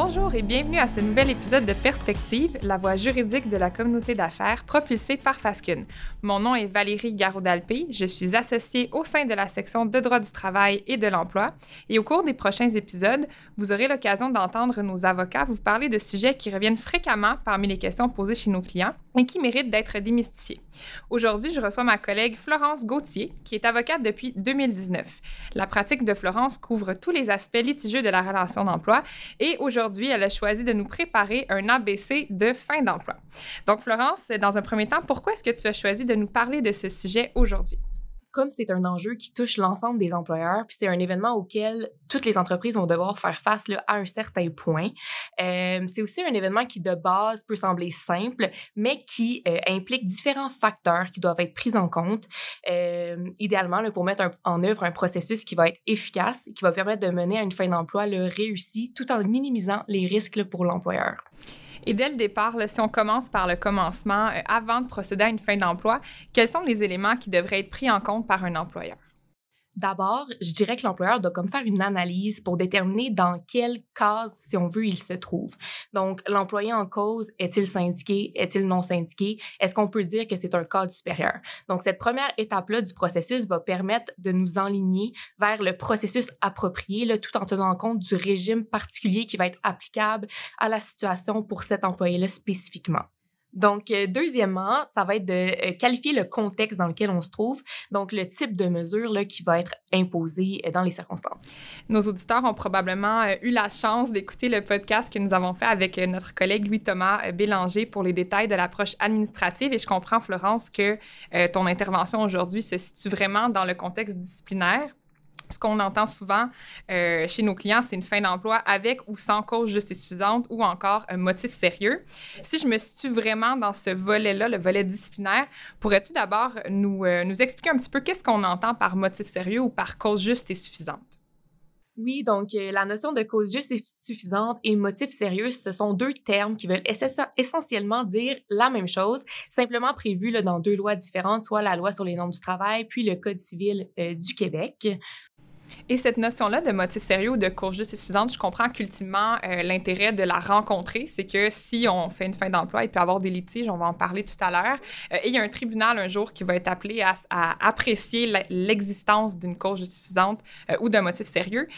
Bonjour et bienvenue à ce nouvel épisode de Perspective, la voie juridique de la communauté d'affaires propulsée par Fascun. Mon nom est Valérie Garoudalpé, je suis associée au sein de la section de droit du travail et de l'emploi et au cours des prochains épisodes, vous aurez l'occasion d'entendre nos avocats vous parler de sujets qui reviennent fréquemment parmi les questions posées chez nos clients et qui méritent d'être démystifiés. Aujourd'hui, je reçois ma collègue Florence Gauthier, qui est avocate depuis 2019. La pratique de Florence couvre tous les aspects litigieux de la relation d'emploi et aujourd'hui, elle a choisi de nous préparer un ABC de fin d'emploi. Donc, Florence, dans un premier temps, pourquoi est-ce que tu as choisi de nous parler de ce sujet aujourd'hui? Comme c'est un enjeu qui touche l'ensemble des employeurs, puis c'est un événement auquel toutes les entreprises vont devoir faire face là, à un certain point, euh, c'est aussi un événement qui, de base, peut sembler simple, mais qui euh, implique différents facteurs qui doivent être pris en compte, euh, idéalement pour mettre en œuvre un processus qui va être efficace et qui va permettre de mener à une fin d'emploi réussie tout en minimisant les risques pour l'employeur. Et dès le départ, si on commence par le commencement, euh, avant de procéder à une fin d'emploi, quels sont les éléments qui devraient être pris en compte par un employeur? D'abord, je dirais que l'employeur doit comme faire une analyse pour déterminer dans quelle case, si on veut, il se trouve. Donc, l'employé en cause, est-il syndiqué? Est-il non syndiqué? Est-ce qu'on peut dire que c'est un cadre supérieur? Donc, cette première étape-là du processus va permettre de nous enligner vers le processus approprié, tout en tenant compte du régime particulier qui va être applicable à la situation pour cet employé-là spécifiquement. Donc, euh, deuxièmement, ça va être de euh, qualifier le contexte dans lequel on se trouve, donc le type de mesure qui va être imposé euh, dans les circonstances. Nos auditeurs ont probablement eu la chance d'écouter le podcast que nous avons fait avec notre collègue Louis-Thomas Bélanger pour les détails de l'approche administrative. Et je comprends, Florence, que ton intervention aujourd'hui se situe vraiment dans le contexte disciplinaire ce qu'on entend souvent euh, chez nos clients, c'est une fin d'emploi avec ou sans cause juste et suffisante ou encore un motif sérieux. Si je me situe vraiment dans ce volet-là, le volet disciplinaire, pourrais-tu d'abord nous, euh, nous expliquer un petit peu qu'est-ce qu'on entend par motif sérieux ou par cause juste et suffisante? Oui, donc euh, la notion de cause juste et suffisante et motif sérieux, ce sont deux termes qui veulent essentiellement dire la même chose, simplement prévus dans deux lois différentes, soit la loi sur les normes du travail, puis le Code civil du Québec. Et cette notion-là de motif sérieux ou de cause juste et suffisante, je comprends qu'ultimement, euh, l'intérêt de la rencontrer, c'est que si on fait une fin d'emploi, il peut y avoir des litiges, on va en parler tout à l'heure. Euh, et il y a un tribunal un jour qui va être appelé à, apprécier l'existence d'une cause suffisante euh, ou d'un motif sérieux.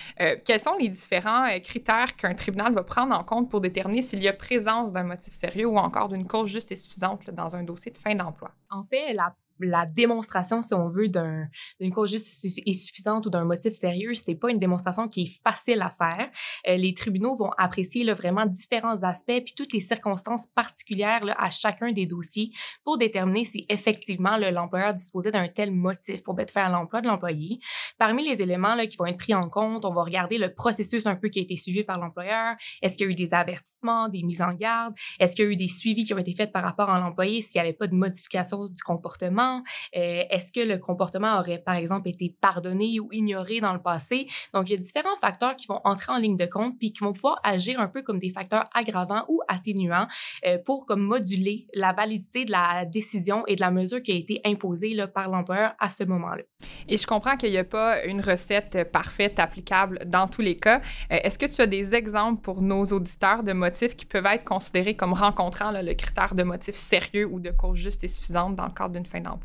quels sont les différents critères qu'un tribunal va prendre en compte pour déterminer s'il y a présence d'un motif sérieux ou encore d'une cause juste et suffisante dans un dossier de fin d'emploi? En fait, la la démonstration, si on veut, d'une cause juste et suffisante ou d'un motif sérieux, c'est pas une démonstration qui est facile à faire. Euh, les tribunaux vont apprécier là, vraiment différents aspects puis toutes les circonstances particulières là, à chacun des dossiers pour déterminer si effectivement l'employeur disposait d'un tel motif pour mettre fin à l'emploi de l'employé. Parmi les éléments là, qui vont être pris en compte, on va regarder le processus un peu qui a été suivi par l'employeur. Est-ce qu'il y a eu des avertissements, des mises en garde? Est-ce qu'il y a eu des suivis qui ont été faits par rapport à l'employé s'il n'y avait pas de modification du comportement? Euh, est-ce que le comportement aurait, par exemple, été pardonné ou ignoré dans le passé? Donc, il y a différents facteurs qui vont entrer en ligne de compte puis qui vont pouvoir agir un peu comme des facteurs aggravants ou atténuants euh, pour comme moduler la validité de la décision et de la mesure qui a été imposée par l'employeur à ce moment-là. Et je comprends qu'il n'y a pas une recette parfaite applicable dans tous les cas. Euh, est-ce que tu as des exemples pour nos auditeurs de motifs qui peuvent être considérés comme rencontrant le critère de motif sérieux ou de cause juste et suffisante dans le cadre d'une fin d'emploi?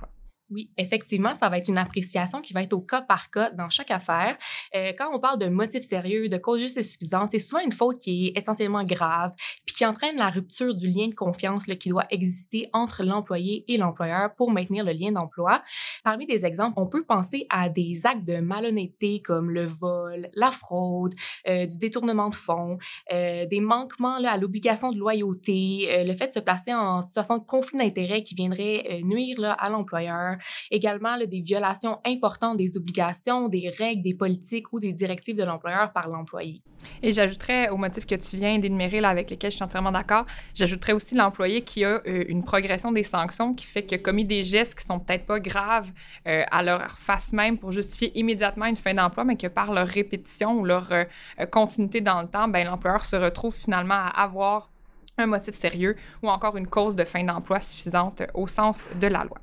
Oui, effectivement, ça va être une appréciation qui va être au cas par cas dans chaque affaire. Euh, quand on parle de motifs sérieux, de cause juste et suffisante, c'est souvent une faute qui est essentiellement grave, puis qui entraîne la rupture du lien de confiance qui doit exister entre l'employé et l'employeur pour maintenir le lien d'emploi. Parmi des exemples, on peut penser à des actes de malhonnêteté comme le vol, la fraude, euh, du détournement de fonds, euh, des manquements à l'obligation de loyauté, le fait de se placer en situation de conflit d'intérêt qui viendrait nuire à l'employeur également des violations importantes des obligations, des règles, des politiques ou des directives de l'employeur par l'employé. Et j'ajouterais au motif que tu viens d'énumérer là avec lesquels je suis entièrement d'accord, j'ajouterais aussi l'employé qui a euh, une progression des sanctions qui fait qu'il a commis des gestes qui sont peut-être pas graves euh, à leur face même pour justifier immédiatement une fin d'emploi, mais que par leur répétition ou leur euh, continuité dans le temps, ben, l'employeur se retrouve finalement à avoir un motif sérieux ou encore une cause de fin d'emploi suffisante au sens de la loi.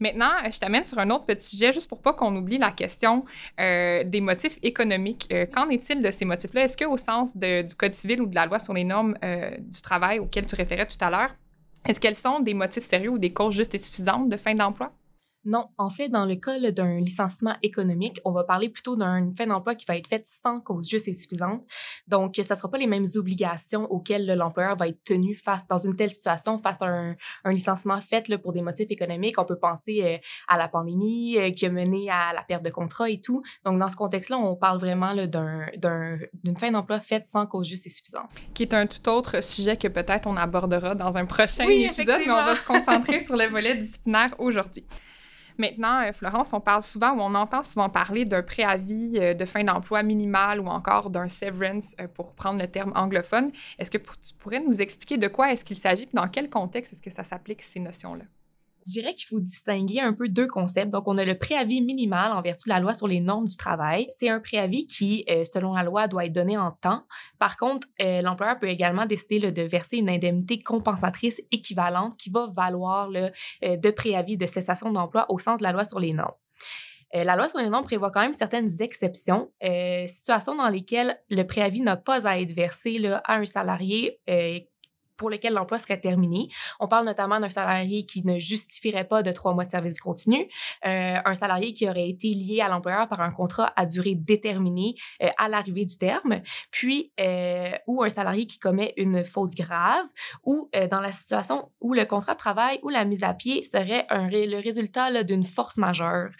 Maintenant, je t'amène sur un autre petit sujet, juste pour pas qu'on oublie la question euh, des motifs économiques. Euh, qu'en est-il de ces motifs-là? Est-ce qu'au sens du Code civil ou de la loi sur les normes euh, du travail auquel tu référais tout à l'heure, est-ce qu'elles sont des motifs sérieux ou des causes justes et suffisantes de fin d'emploi? Non, en fait, dans le cas d'un licenciement économique, on va parler plutôt d'une fin d'emploi qui va être faite sans cause juste et suffisante. Donc, ça ne sera pas les mêmes obligations auxquelles l'employeur va être tenu face dans une telle situation, face à un, licenciement fait là, pour des motifs économiques. On peut penser euh, à la pandémie euh, qui a mené à la perte de contrat et tout. Donc, dans ce contexte-là, on parle vraiment d'une fin d'emploi faite sans cause juste et suffisante. Qui est un tout autre sujet que peut-être on abordera dans un prochain épisode, mais on va se concentrer sur le volet disciplinaire aujourd'hui. Maintenant, euh, Florence, on parle souvent ou on entend souvent parler d'un préavis euh, de fin d'emploi minimal ou encore d'un severance euh, pour prendre le terme anglophone. Est-ce que tu pourrais nous expliquer de quoi est-ce qu'il s'agit et dans quel contexte est-ce que ça s'applique ces notions-là? Je dirais qu'il faut distinguer un peu deux concepts. Donc, on a le préavis minimal en vertu de la loi sur les normes du travail. C'est un préavis qui, euh, selon la loi, doit être donné en temps. Par contre, euh, l'employeur peut également décider de verser une indemnité compensatrice équivalente qui va valoir le, euh, de préavis de cessation d'emploi au sens de la loi sur les normes. la loi sur les normes prévoit quand même certaines exceptions, situations dans lesquelles le préavis n'a pas à être versé à un salarié pour lesquels l'emploi serait terminé. On parle notamment d'un salarié qui ne justifierait pas de trois mois de service continu, euh, un salarié qui aurait été lié à l'employeur par un contrat à durée déterminée euh, à l'arrivée du terme, puis euh, ou un salarié qui commet une faute grave, ou dans la situation où le contrat de travail ou la mise à pied serait le résultat d'une force majeure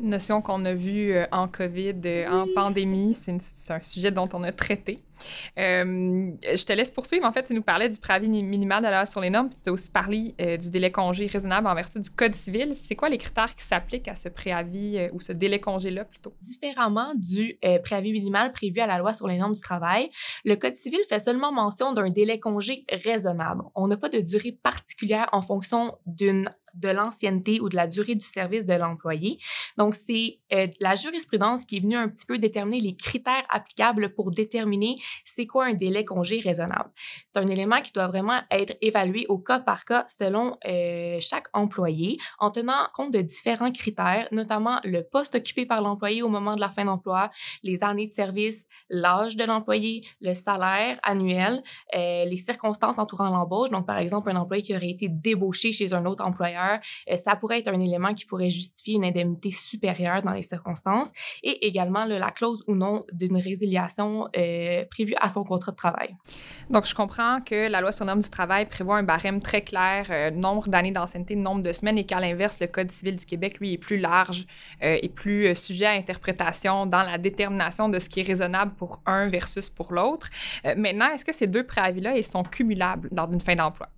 notion qu'on a vue en COVID, en pandémie. C'est un sujet dont on a traité. Euh, je te laisse poursuivre. En fait, tu nous parlais du préavis minimal de la sur les normes, puis tu as aussi parlé euh, du délai congé raisonnable en vertu du Code civil. C'est quoi les critères qui s'appliquent à ce préavis euh, ou ce délai congé-là plutôt? Différemment du préavis minimal prévu à la loi sur les normes du travail, le Code civil fait seulement mention d'un délai congé raisonnable. On n'a pas de durée particulière en fonction d'une de l'ancienneté ou de la durée du service de l'employé. Donc, c'est la jurisprudence qui est venue un petit peu déterminer les critères applicables pour déterminer c'est quoi un délai congé raisonnable? C'est un élément qui doit vraiment être évalué au cas par cas selon euh, chaque employé en tenant compte de différents critères, notamment le poste occupé par l'employé au moment de la fin d'emploi, les années de service, l'âge de l'employé, le salaire annuel, euh, les circonstances entourant l'embauche. Donc, par exemple, un employé qui aurait été débauché chez un autre employeur, euh, ça pourrait être un élément qui pourrait justifier une indemnité supérieure dans les circonstances et également la clause ou non d'une résiliation euh, prévu à son contrat de travail. Donc, je comprends que la loi sur normes du travail prévoit un barème très clair, euh, nombre d'années d'ancienneté, nombre de semaines, et qu'à l'inverse, le Code civil du Québec, lui, est plus large et plus sujet à interprétation dans la détermination de ce qui est raisonnable pour un versus pour l'autre. maintenant, est-ce que ces deux préavis-là, sont cumulables dans une fin d'emploi?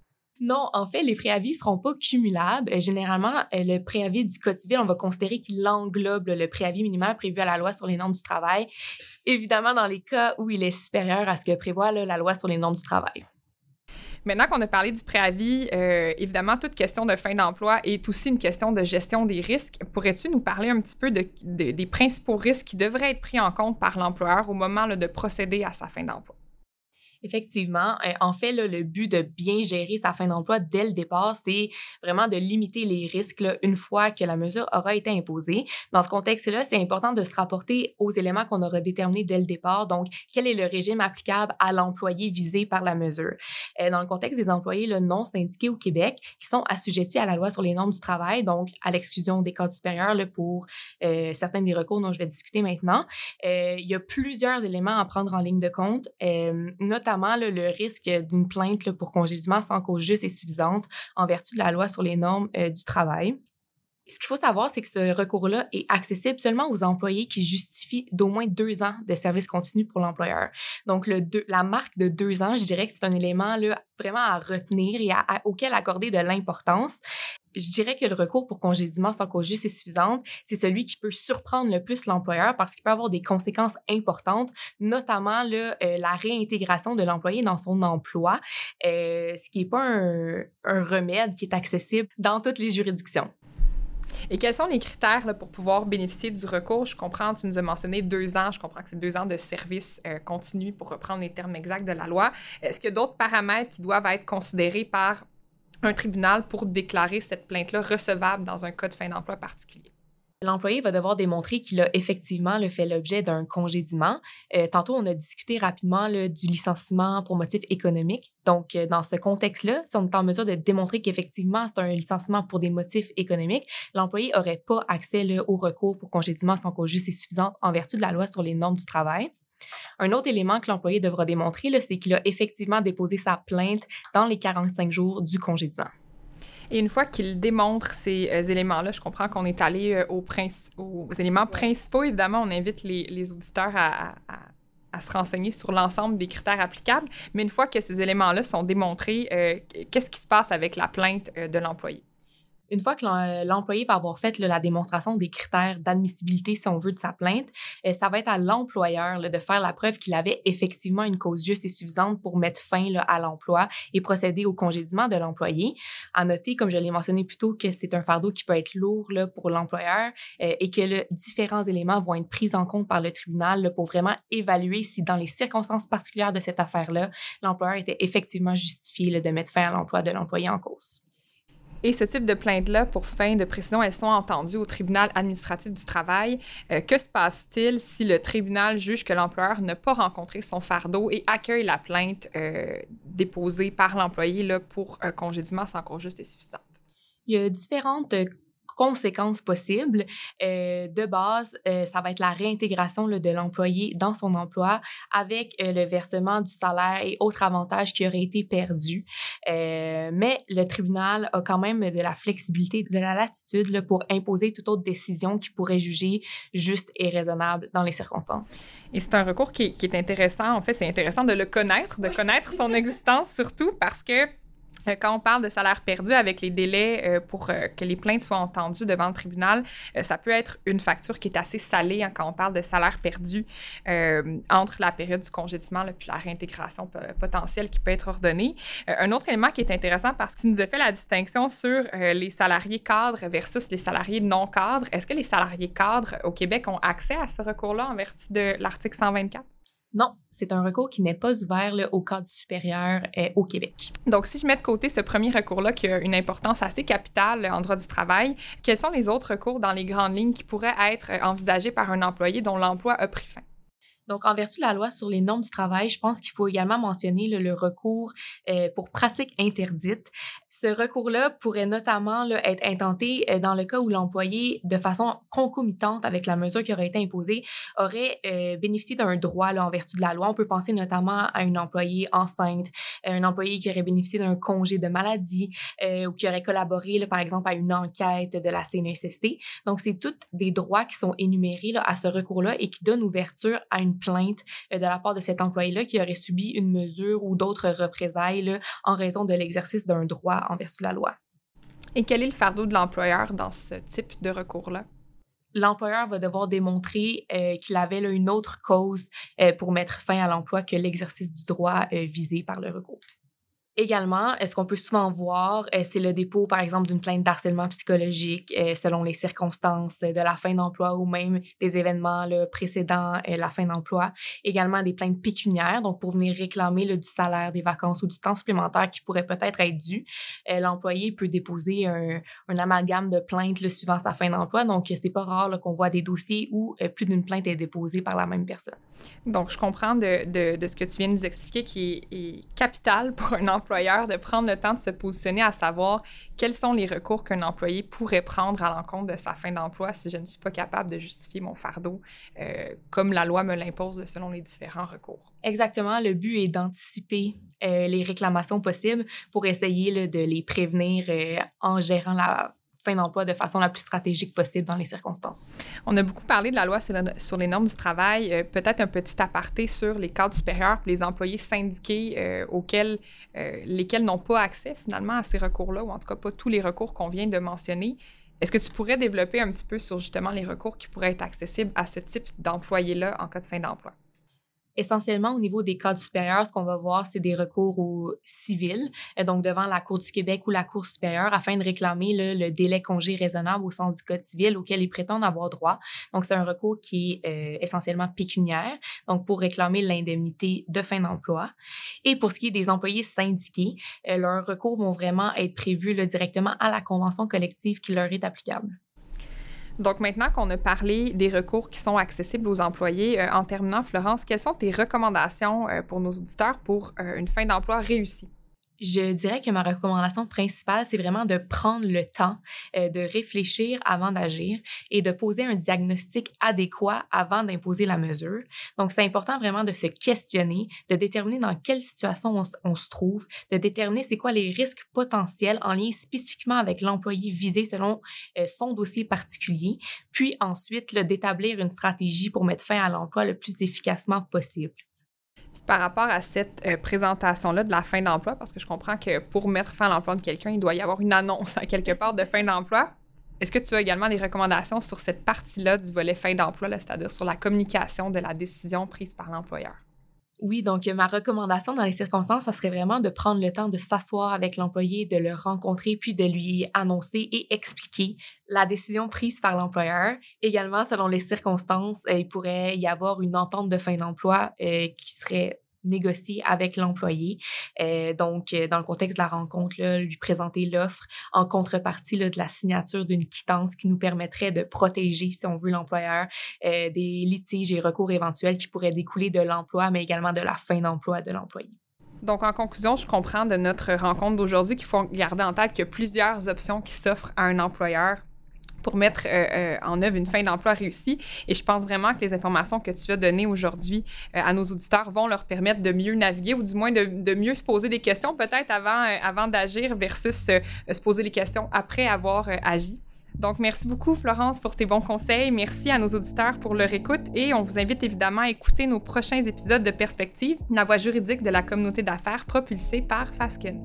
Non, en fait, les préavis seront pas cumulables. Euh, généralement, euh, le préavis du Code civil, on va considérer qu'il englobe le préavis minimal prévu à la loi sur les normes du travail, évidemment dans les cas où il est supérieur à ce que prévoit la loi sur les normes du travail. Maintenant qu'on a parlé du préavis, euh, évidemment, toute question de fin d'emploi est aussi une question de gestion des risques. Pourrais-tu nous parler un petit peu des principaux risques qui devraient être pris en compte par l'employeur au moment de procéder à sa fin d'emploi? Effectivement. Euh, en fait, le but de bien gérer sa fin d'emploi dès le départ, c'est vraiment de limiter les risques une fois que la mesure aura été imposée. Dans ce contexte-là, c'est important de se rapporter aux éléments qu'on aura déterminés dès le départ. Donc, quel est le régime applicable à l'employé visé par la mesure? Euh, dans le contexte des employés non syndiqués au Québec qui sont assujettis à la loi sur les normes du travail, donc à l'exclusion des cadres supérieurs pour euh, certains des recours dont je vais discuter maintenant, il y a plusieurs éléments à prendre en ligne de compte, notamment le risque d'une plainte pour congédiement sans cause juste et suffisante en vertu de la loi sur les normes euh, du travail. Ce qu'il faut savoir, c'est que ce recours-là est accessible seulement aux employés qui justifient d'au moins deux ans de service continu pour l'employeur. Donc, la marque de deux ans, je dirais que c'est un élément là, vraiment à retenir et auquel accorder de l'importance je dirais que le recours pour congédiement sans cause juste et suffisante, c'est celui qui peut surprendre le plus l'employeur parce qu'il peut avoir des conséquences importantes, notamment euh, la réintégration de l'employé dans son emploi, euh, ce qui n'est pas un, un remède qui est accessible dans toutes les juridictions. Et quels sont les critères pour pouvoir bénéficier du recours? Je comprends, tu nous as mentionné deux ans. Je comprends que c'est deux ans de service euh, continu pour reprendre les termes exacts de la loi. Est-ce qu'il y a d'autres paramètres qui doivent être considérés par un tribunal pour déclarer cette plainte-là recevable dans un cas de fin d'emploi particulier? L'employé va devoir démontrer qu'il a effectivement le fait l'objet d'un congédiement. Euh, tantôt, on a discuté rapidement du licenciement pour motif économique. Donc, euh, dans ce contexte-là, si on est en mesure de démontrer qu'effectivement c'est un licenciement pour des motifs économiques, l'employé n'aurait pas accès au recours pour congédiement sans cause juste et suffisante en vertu de la loi sur les normes du travail. Un autre élément que l'employé devra démontrer, c'est qu'il a effectivement déposé sa plainte dans les 45 jours du congédiement. Et une fois qu'il démontre ces euh, éléments-là, je comprends qu'on est allé euh, aux, aux, éléments principaux. Évidemment, on invite les, auditeurs à, se renseigner sur l'ensemble des critères applicables. Mais une fois que ces éléments-là sont démontrés, euh, qu'est-ce qui se passe avec la plainte de l'employé? Une fois que l'employé va avoir fait la démonstration des critères d'admissibilité, si on veut, de sa plainte, euh, ça va être à l'employeur de faire la preuve qu'il avait effectivement une cause juste et suffisante pour mettre fin à l'emploi et procéder au congédiement de l'employé. À noter, comme je l'ai mentionné plus tôt, que c'est un fardeau qui peut être lourd pour l'employeur euh, et que différents éléments vont être pris en compte par le tribunal pour vraiment évaluer si, dans les circonstances particulières de cette affaire-là, l'employeur était effectivement justifié de mettre fin à l'emploi de l'employé en cause. Et ce type de plaintes-là, pour fin de précision, elles sont entendues au tribunal administratif du travail. Euh, que se passe-t-il si le tribunal juge que l'employeur n'a pas rencontré son fardeau et accueille la plainte euh, déposée par l'employé pour un congédiement sans cause juste et suffisante? Il y a différentes conséquences possibles. Euh, de base, euh, ça va être la réintégration de l'employé dans son emploi avec euh, le versement du salaire et autres avantages qui auraient été perdus. mais le tribunal a quand même de la flexibilité, de la latitude pour imposer toute autre décision qui pourrait juger juste et raisonnable dans les circonstances. Et c'est un recours qui, qui, est intéressant. En fait, c'est intéressant de le connaître, de connaître son existence surtout parce que quand on parle de salaire perdu avec les délais euh, pour euh, que les plaintes soient entendues devant le tribunal, ça peut être une facture qui est assez salée hein, quand on parle de salaire perdu entre la période du congédiement et la réintégration potentielle qui peut être ordonnée. un autre élément qui est intéressant parce que tu nous as fait la distinction sur les salariés cadres versus les salariés non cadres. Est-ce que les salariés cadres au Québec ont accès à ce recours-là en vertu de l'article 124? Non, c'est un recours qui n'est pas ouvert au cadre supérieur euh, au Québec. Donc, si je mets de côté ce premier recours-là qui a une importance assez capitale en droit du travail, quels sont les autres recours dans les grandes lignes qui pourraient être envisagés par un employé dont l'emploi a pris fin? Donc, en vertu de la loi sur les normes du travail, je pense qu'il faut également mentionner le, recours euh, pour pratique interdite. Ce recours-là pourrait notamment être intenté euh, dans le cas où l'employé, de façon concomitante avec la mesure qui aurait été imposée, aurait euh, bénéficié d'un droit en vertu de la loi. On peut penser notamment à une employée enceinte, un employé qui aurait bénéficié d'un congé de maladie ou qui aurait collaboré, par exemple, à une enquête de la CNSST. Donc, c'est tous des droits qui sont énumérés à ce recours-là et qui donnent ouverture à une plainte euh, de la part de cet employé-là qui aurait subi une mesure ou d'autres représailles en raison de l'exercice d'un droit en vertu de la loi. Et quel est le fardeau de l'employeur dans ce type de recours-là? L'employeur va devoir démontrer euh, qu'il avait une autre cause euh, pour mettre fin à l'emploi que l'exercice du droit visé par le recours. Également, ce qu'on peut souvent voir, euh, c'est le dépôt, par exemple, d'une plainte d'harcèlement psychologique euh, selon les circonstances de la fin d'emploi ou même des événements précédant euh, la fin d'emploi. Également, des plaintes pécuniaires, donc pour venir réclamer du salaire, des vacances ou du temps supplémentaire qui pourrait peut-être être dû. L'employé peut déposer un, amalgame de plaintes le suivant sa fin d'emploi. Donc, c'est pas rare qu'on voit des dossiers où plus d'une plainte est déposée par la même personne. Donc, je comprends de, ce que tu viens de nous expliquer qui est, capital pour un employeur de prendre le temps de se positionner à savoir quels sont les recours qu'un employé pourrait prendre à l'encontre de sa fin d'emploi si je ne suis pas capable de justifier mon fardeau euh, comme la loi me l'impose selon les différents recours. Exactement. Le but est d'anticiper euh, les réclamations possibles pour essayer de les prévenir euh, en gérant la fin d'emploi de façon la plus stratégique possible dans les circonstances. On a beaucoup parlé de la loi sur, les normes du travail. Euh, peut-être un petit aparté sur les cadres supérieurs les employés syndiqués euh, auxquels, euh, lesquels n'ont pas accès finalement à ces recours-là, ou en tout cas pas tous les recours qu'on vient de mentionner. Est-ce que tu pourrais développer un petit peu sur justement les recours qui pourraient être accessibles à ce type d'employés-là en cas de fin d'emploi? Essentiellement, au niveau des cadres supérieurs, ce qu'on va voir, c'est des recours au civil, euh, donc devant la Cour du Québec ou la Cour supérieure, afin de réclamer le délai congé raisonnable au sens du Code civil auquel ils prétendent avoir droit. Donc, c'est un recours qui est euh, essentiellement pécuniaire, donc pour réclamer l'indemnité de fin d'emploi. Et pour ce qui est des employés syndiqués, euh, leurs recours vont vraiment être prévus directement à la convention collective qui leur est applicable. Donc maintenant qu'on a parlé des recours qui sont accessibles aux employés, euh, en terminant, Florence, quelles sont tes recommandations euh, pour nos auditeurs pour euh, une fin d'emploi réussie? Je dirais que ma recommandation principale, c'est vraiment de prendre le temps euh, de réfléchir avant d'agir et de poser un diagnostic adéquat avant d'imposer la mesure. Donc, c'est important vraiment de se questionner, de déterminer dans quelle situation on, se trouve, de déterminer c'est quoi les risques potentiels en lien spécifiquement avec l'employé visé selon euh, son dossier particulier, puis ensuite d'établir une stratégie pour mettre fin à l'emploi le plus efficacement possible par rapport à cette euh, présentation-là de la fin d'emploi, parce que je comprends que pour mettre fin à l'emploi de quelqu'un, il doit y avoir une annonce quelque part de fin d'emploi. Est-ce que tu as également des recommandations sur cette partie-là du volet fin d'emploi, c'est-à-dire sur la communication de la décision prise par l'employeur? Oui, donc ma recommandation dans les circonstances, ça serait vraiment de prendre le temps de s'asseoir avec l'employé, de le rencontrer, puis de lui annoncer et expliquer la décision prise par l'employeur. Également, selon les circonstances, euh, il pourrait y avoir une entente de fin d'emploi euh, qui serait négocier avec l'employé. Euh, donc, euh, dans le contexte de la rencontre, là, lui présenter l'offre en contrepartie là, de la signature d'une quittance qui nous permettrait de protéger, si on veut, l'employeur euh, des litiges et recours éventuels qui pourraient découler de l'emploi, mais également de la fin d'emploi de l'employé. Donc, en conclusion, je comprends de notre rencontre d'aujourd'hui qu'il faut garder en tête qu'il y a plusieurs options qui s'offrent à un employeur pour mettre euh, euh, en œuvre une fin d'emploi réussie. Et je pense vraiment que les informations que tu as données aujourd'hui euh, à nos auditeurs vont leur permettre de mieux naviguer ou du moins de, mieux se poser des questions peut-être avant, avant d'agir versus se poser les questions après avoir agi. Donc, merci beaucoup, Florence, pour tes bons conseils. Merci à nos auditeurs pour leur écoute et on vous invite évidemment à écouter nos prochains épisodes de Perspective, la voie juridique de la communauté d'affaires propulsée par Fasken.